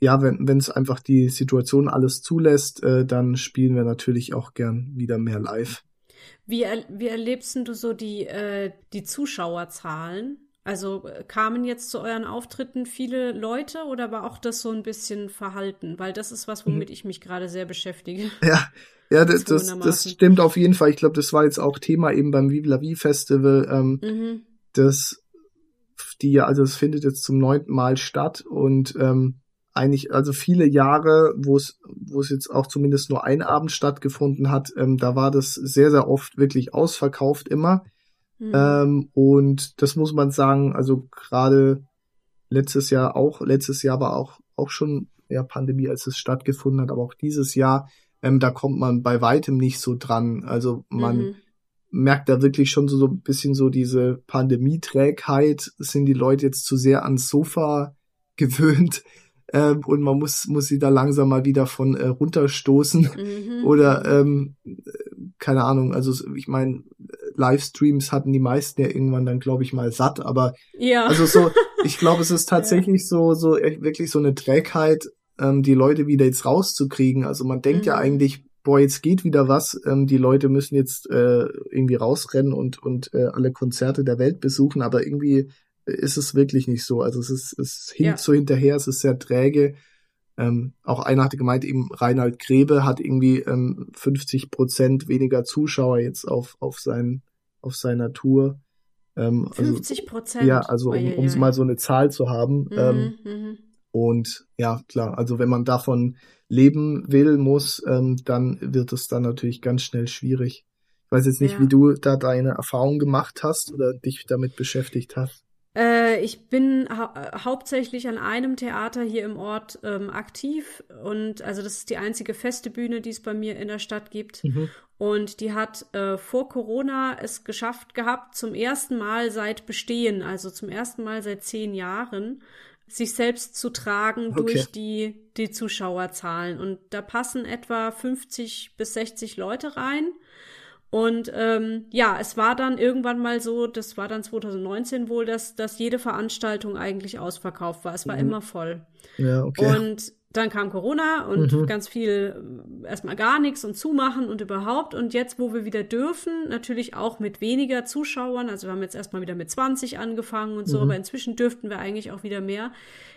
ja, wenn es einfach die Situation alles zulässt, äh, dann spielen wir natürlich auch gern wieder mehr live. Wie, er, wie erlebst du so die, äh, die Zuschauerzahlen? Also äh, kamen jetzt zu euren Auftritten viele Leute oder war auch das so ein bisschen verhalten? Weil das ist was, womit mhm. ich mich gerade sehr beschäftige. [LAUGHS] Ja, ja, das, das, das stimmt auf jeden Fall. Ich glaube, das war jetzt auch Thema eben beim Vive la Vie Festival. Ähm, mhm. Das, die ja, also es findet jetzt zum neunten Mal statt und ähm, eigentlich, also viele Jahre, wo es, wo es jetzt auch zumindest nur ein Abend stattgefunden hat, ähm, da war das sehr, sehr oft wirklich ausverkauft immer. Mhm. Ähm, und das muss man sagen, also gerade letztes Jahr auch, letztes Jahr war auch, auch schon ja, Pandemie, als es stattgefunden hat, aber auch dieses Jahr ähm, da kommt man bei weitem nicht so dran. Also man mhm. Merkt da wirklich schon so, so ein bisschen so diese Pandemieträgheit. Sind die Leute jetzt zu sehr ans Sofa gewöhnt? [LAUGHS] Ähm, und man muss, muss sie da langsam mal wieder von äh, runterstoßen. Mhm. Oder ähm, keine Ahnung, also ich meine, Livestreams hatten die meisten ja irgendwann dann, glaube ich, mal satt, aber ja. also so, [LAUGHS] ich glaube, es ist tatsächlich ja. so, so wirklich so eine Trägheit, ähm, die Leute wieder jetzt rauszukriegen. Also man denkt mhm. ja eigentlich, boah, jetzt geht wieder was. Ähm, die Leute müssen jetzt äh, irgendwie rausrennen und, und äh, alle Konzerte der Welt besuchen, aber irgendwie ist es wirklich nicht so. Also es ist, es hinkt ja. so hinterher, es ist sehr träge. Ähm, auch einer hatte gemeint, eben Reinhard Grebe hat irgendwie ähm, 50 Prozent weniger Zuschauer jetzt auf, auf, sein, auf seiner Tour. Ähm, 50 also Prozent? Also, ja, also um, um mal so eine Zahl zu haben. Mhm, ähm, mhm. Und ja, klar, also wenn man davon leben will, muss, ähm, dann wird es dann natürlich ganz schnell schwierig. Ich weiß jetzt nicht, ja. wie du da deine Erfahrung gemacht hast oder dich damit beschäftigt hast. Äh, ich bin hau hauptsächlich an einem Theater hier im Ort ähm, aktiv und also das ist die einzige feste Bühne, die es bei mir in der Stadt gibt. Mhm. Und die hat äh, vor Corona es geschafft gehabt, zum ersten Mal seit Bestehen, also zum ersten Mal seit zehn Jahren, sich selbst zu tragen okay. durch die, die Zuschauerzahlen. Und da passen etwa 50 bis 60 Leute rein. Und ähm, ja, es war dann irgendwann mal so, das war dann 2019 wohl, dass, dass jede Veranstaltung eigentlich ausverkauft war. Es war mhm. immer voll. Ja, okay. Und dann kam Corona und mhm. ganz viel äh, erstmal gar nichts und zumachen und überhaupt. Und jetzt, wo wir wieder dürfen, natürlich auch mit weniger Zuschauern, also wir haben jetzt erstmal wieder mit 20 angefangen und so, mhm. aber inzwischen dürften wir eigentlich auch wieder mehr,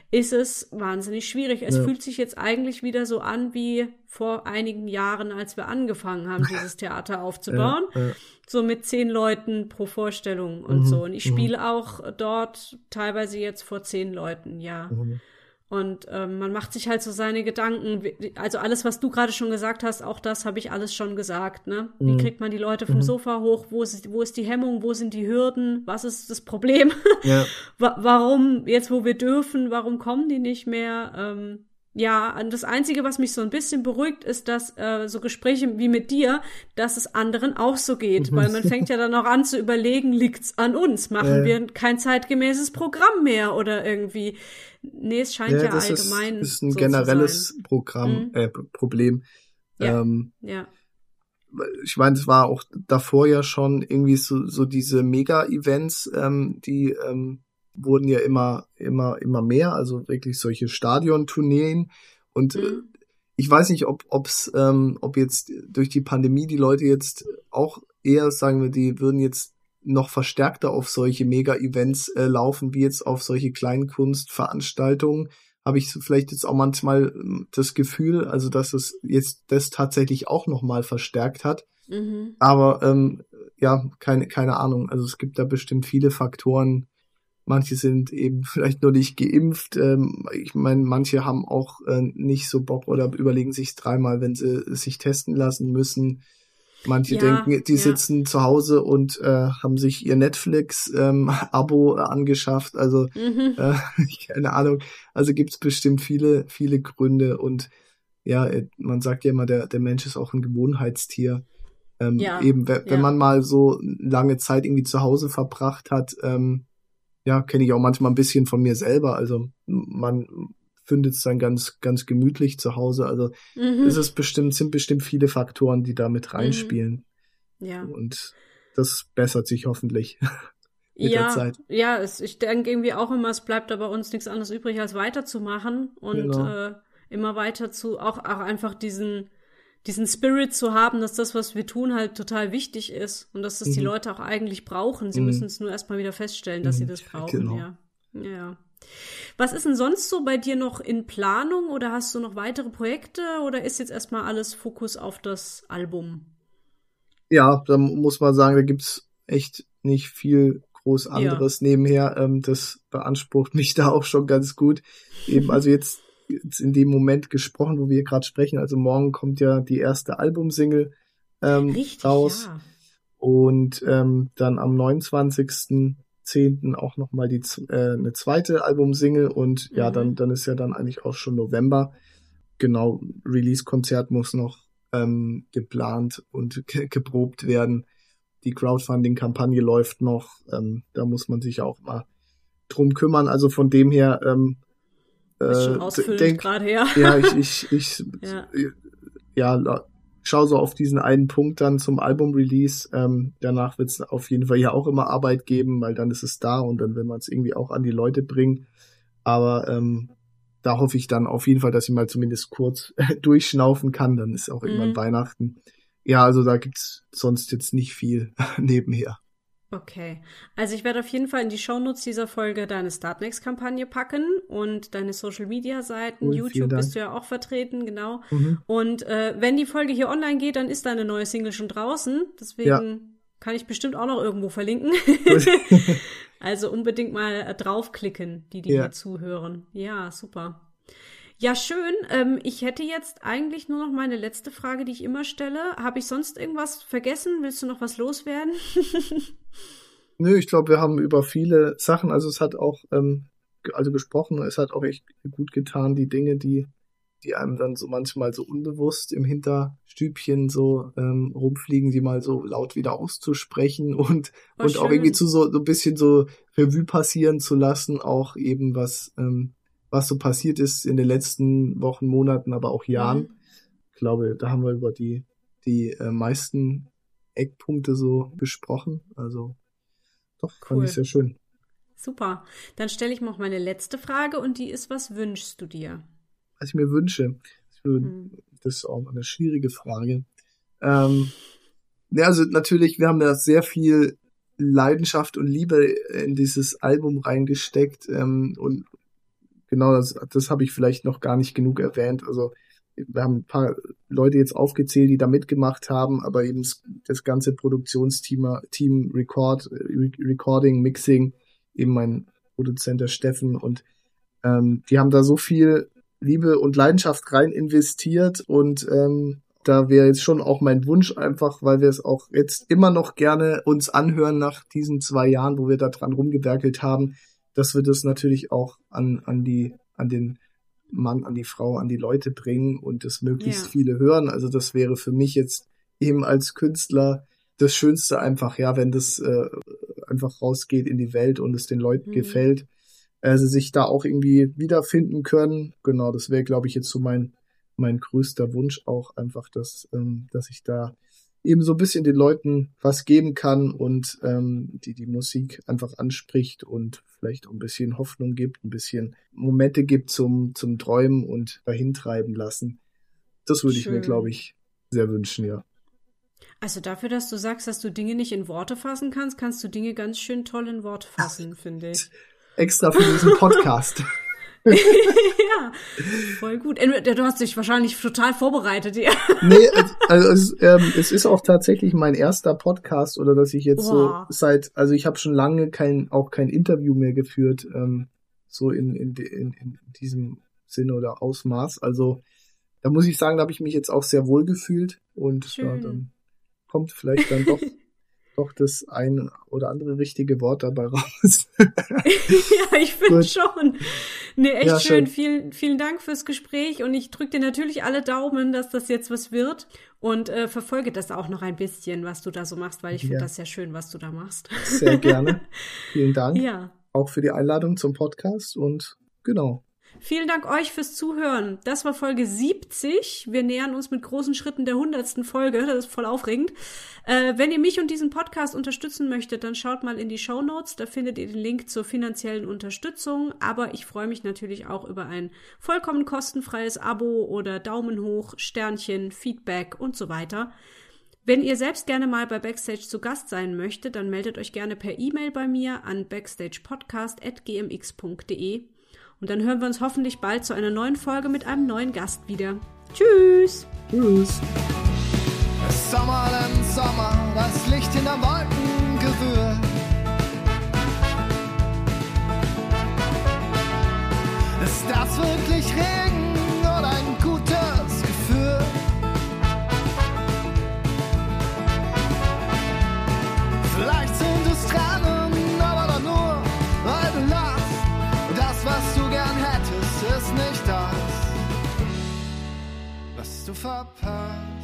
ist es wahnsinnig schwierig. Es ja. fühlt sich jetzt eigentlich wieder so an wie vor einigen Jahren, als wir angefangen haben, dieses Theater [LAUGHS] aufzubauen. Ja, ja. So mit zehn Leuten pro Vorstellung und mhm. so. Und ich mhm. spiele auch dort teilweise jetzt vor zehn Leuten, ja. Und ähm, man macht sich halt so seine Gedanken. Also alles, was du gerade schon gesagt hast, auch das habe ich alles schon gesagt. Ne? Wie mhm. kriegt man die Leute vom mhm. Sofa hoch? Wo ist, wo ist die Hemmung? Wo sind die Hürden? Was ist das Problem? Ja. [LAUGHS] warum, jetzt wo wir dürfen, warum kommen die nicht mehr? Ähm, ja, das Einzige, was mich so ein bisschen beruhigt, ist, dass äh, so Gespräche wie mit dir, dass es anderen auch so geht. Mhm. Weil man fängt ja dann auch an zu überlegen, liegt's an uns? Machen äh. wir kein zeitgemäßes Programm mehr oder irgendwie? Nee, es scheint ja, ja allgemein. Das ist ein so generelles Programm, mhm. äh, Problem. Ja. Ähm, ja. Ich meine, es war auch davor ja schon irgendwie so, so diese Mega-Events, ähm, die ähm, wurden ja immer, immer, immer mehr, also wirklich solche Stadiontourneen. Und äh, mhm. ich weiß nicht, ob, ob's, ähm, ob jetzt durch die Pandemie die Leute jetzt auch eher, sagen wir, die würden jetzt noch verstärkter auf solche Mega-Events äh, laufen, wie jetzt auf solche Kleinkunstveranstaltungen. Habe ich vielleicht jetzt auch manchmal ähm, das Gefühl, also dass es jetzt das tatsächlich auch nochmal verstärkt hat. Mhm. Aber ähm, ja, keine, keine Ahnung. Also es gibt da bestimmt viele Faktoren, Manche sind eben [LAUGHS] vielleicht nur nicht geimpft. Ähm, ich meine, manche haben auch äh, nicht so Bock oder überlegen sich dreimal, wenn sie sich testen lassen müssen. Manche ja, denken, die ja. sitzen zu Hause und äh, haben sich ihr Netflix-Abo ähm, [LAUGHS] angeschafft. Also mhm. äh, [LAUGHS] keine Ahnung. Also gibt's bestimmt viele, viele Gründe und ja, äh, man sagt ja immer, der, der Mensch ist auch ein Gewohnheitstier. Ähm, ja, eben, wenn, wenn man mal so lange Zeit irgendwie zu Hause verbracht hat, ähm, ja, kenne ich auch manchmal ein bisschen von mir selber. Also man findet es dann ganz, ganz gemütlich zu Hause. Also mhm. ist es bestimmt, sind bestimmt viele Faktoren, die da mit reinspielen. Mhm. Ja. Und das bessert sich hoffentlich. [LAUGHS] mit ja, der Zeit. Ja, es, ich denke irgendwie auch immer, es bleibt aber uns nichts anderes übrig, als weiterzumachen und Genau. äh, immer weiter zu, auch, auch einfach diesen, diesen Spirit zu haben, dass das, was wir tun, halt total wichtig ist und dass das die Mhm. Leute auch eigentlich brauchen. Sie Mhm. müssen es nur erstmal wieder feststellen, dass sie Mhm, das brauchen, genau. ja. Ja. Was ist denn sonst so bei dir noch in Planung oder hast du noch weitere Projekte oder ist jetzt erstmal alles Fokus auf das Album? Ja, da muss man sagen, da gibt's echt nicht viel groß anderes nebenher. Ähm, das beansprucht mich [LAUGHS] da auch schon ganz gut. Eben, also jetzt, jetzt in dem Moment gesprochen, wo wir gerade sprechen. Also morgen kommt ja die erste Albumsingle ähm, Richtig, raus. ja. Und ähm, dann am 29.10. auch nochmal die äh, eine zweite Albumsingle und ja, Mhm. dann, dann ist ja dann eigentlich auch schon November. Genau, Release-Konzert muss noch ähm, geplant und [LAUGHS] ge geprobt werden. Die Crowdfunding-Kampagne läuft noch. Ähm, da muss man sich auch mal drum kümmern. Also von dem her ähm, Ist schon äh, ausfüllend denk, gerade, ja. ja, ich, ich, ich [LAUGHS] Ja. ja, schau so auf diesen einen Punkt dann zum Album-Release. Ähm, danach wird es auf jeden Fall ja auch immer Arbeit geben, weil dann ist es da und dann will man es irgendwie auch an die Leute bringen. Aber ähm, da hoffe ich dann auf jeden Fall, dass ich mal zumindest kurz [LAUGHS] durchschnaufen kann. Dann ist auch irgendwann Mhm. Weihnachten. Ja, also da gibt's sonst jetzt nicht viel [LAUGHS] nebenher. Okay. Also ich werde auf jeden Fall in die Shownotes dieser Folge deine Startnext-Kampagne packen und deine Social-Media-Seiten. Cool, YouTube bist du ja auch vertreten, genau. Mhm. Und äh, wenn die Folge hier online geht, dann ist deine neue Single schon draußen. Deswegen kann ich bestimmt auch noch irgendwo verlinken. [LAUGHS] also unbedingt mal äh, draufklicken, die, die Ja. hier zuhören. Ja, super. Ja, schön. Ähm, ich hätte jetzt eigentlich nur noch meine letzte Frage, die ich immer stelle. Habe ich sonst irgendwas vergessen? Willst du noch was loswerden? [LAUGHS] Nö, ich glaube, wir haben über viele Sachen, also es hat auch, ähm, also gesprochen, es hat auch echt gut getan, die Dinge, die, die einem dann so manchmal so unbewusst im Hinterstübchen so ähm, rumfliegen, die mal so laut wieder auszusprechen [LAUGHS] und, Oh, und auch irgendwie zu so, so ein bisschen so Revue passieren zu lassen, auch eben was, ähm, was so passiert ist in den letzten Wochen, Monaten, aber auch Jahren. Mhm. Ich glaube, da haben wir über die, die äh, meisten Eckpunkte so besprochen. Also doch, fand Cool. ich sehr schön. Super. Dann stelle ich noch meine letzte Frage und die ist, was wünschst du dir? Was ich mir wünsche, ich würde, Hm. das ist auch eine schwierige Frage. Ähm, ja, also natürlich, wir haben da sehr viel Leidenschaft und Liebe in dieses Album reingesteckt ähm, und genau das, das habe ich vielleicht noch gar nicht genug erwähnt. Also wir haben ein paar Leute jetzt aufgezählt, die da mitgemacht haben, aber eben das, ganze Produktionsteam, Team Record, Re Recording, Mixing, eben mein Produzent der Steffen und ähm, die haben da so viel Liebe und Leidenschaft rein investiert und ähm, da wäre jetzt schon auch mein Wunsch einfach, weil wir es auch jetzt immer noch gerne uns anhören nach diesen zwei Jahren, wo wir da dran rumgewerkelt haben, dass wir das natürlich auch an, an die, an den Mann, an die Frau, an die Leute bringen und das möglichst Ja. viele hören. Also das wäre für mich jetzt eben als Künstler das Schönste einfach, ja, wenn das äh, einfach rausgeht in die Welt und es den Leuten Mhm. gefällt, äh, sie sich da auch irgendwie wiederfinden können. Genau, das wäre, glaube ich, jetzt so mein, mein größter Wunsch auch einfach, dass, ähm, dass ich da eben so ein bisschen den Leuten was geben kann und ähm, die die Musik einfach anspricht und vielleicht auch ein bisschen Hoffnung gibt, ein bisschen Momente gibt zum, zum Träumen und dahintreiben lassen. Das würde ich mir, glaube ich, sehr wünschen, ja. Also dafür, dass du sagst, dass du Dinge nicht in Worte fassen kannst, kannst du Dinge ganz schön toll in Worte fassen, finde ich. Extra für diesen Podcast. [LAUGHS] [LAUGHS] ja, voll gut. Du hast dich wahrscheinlich total vorbereitet, ja. nee, also, es, ähm, es ist auch tatsächlich mein erster Podcast oder dass ich jetzt Boah. so seit, also ich habe schon lange kein, auch kein Interview mehr geführt, ähm, so in, in, in, in diesem Sinne oder Ausmaß. Also da muss ich sagen, da habe ich mich jetzt auch sehr wohl gefühlt und ja, dann kommt vielleicht dann doch, [LAUGHS] doch das ein oder andere richtige Wort dabei raus. [LAUGHS] ja, ich finde schon. Nee, echt Ja, schön. schön. Vielen, vielen Dank fürs Gespräch und ich drücke dir natürlich alle Daumen, dass das jetzt was wird und äh, verfolge das auch noch ein bisschen, was du da so machst, weil ich finde Ja. das sehr schön, was du da machst. Sehr gerne. [LAUGHS] Vielen Dank ja. auch für die Einladung zum Podcast und genau. Vielen Dank euch fürs Zuhören. Das war Folge 70. Wir nähern uns mit großen Schritten der hundertsten Folge. Das ist voll aufregend. Äh, wenn ihr mich und diesen Podcast unterstützen möchtet, dann schaut mal in die Show Notes. Da findet ihr den Link zur finanziellen Unterstützung. Aber ich freue mich natürlich auch über ein vollkommen kostenfreies Abo oder Daumen hoch, Sternchen, Feedback und so weiter. Wenn ihr selbst gerne mal bei Backstage zu Gast sein möchtet, dann meldet euch gerne per E-Mail bei mir an backstagepodcast.gmx.de. Und dann hören wir uns hoffentlich bald zu einer neuen Folge mit einem neuen Gast wieder. Tschüss! Tschüss! Sommer, im Sommer, das Licht in der Wolkengewühl. Ist das wirklich Regen was du verpasst.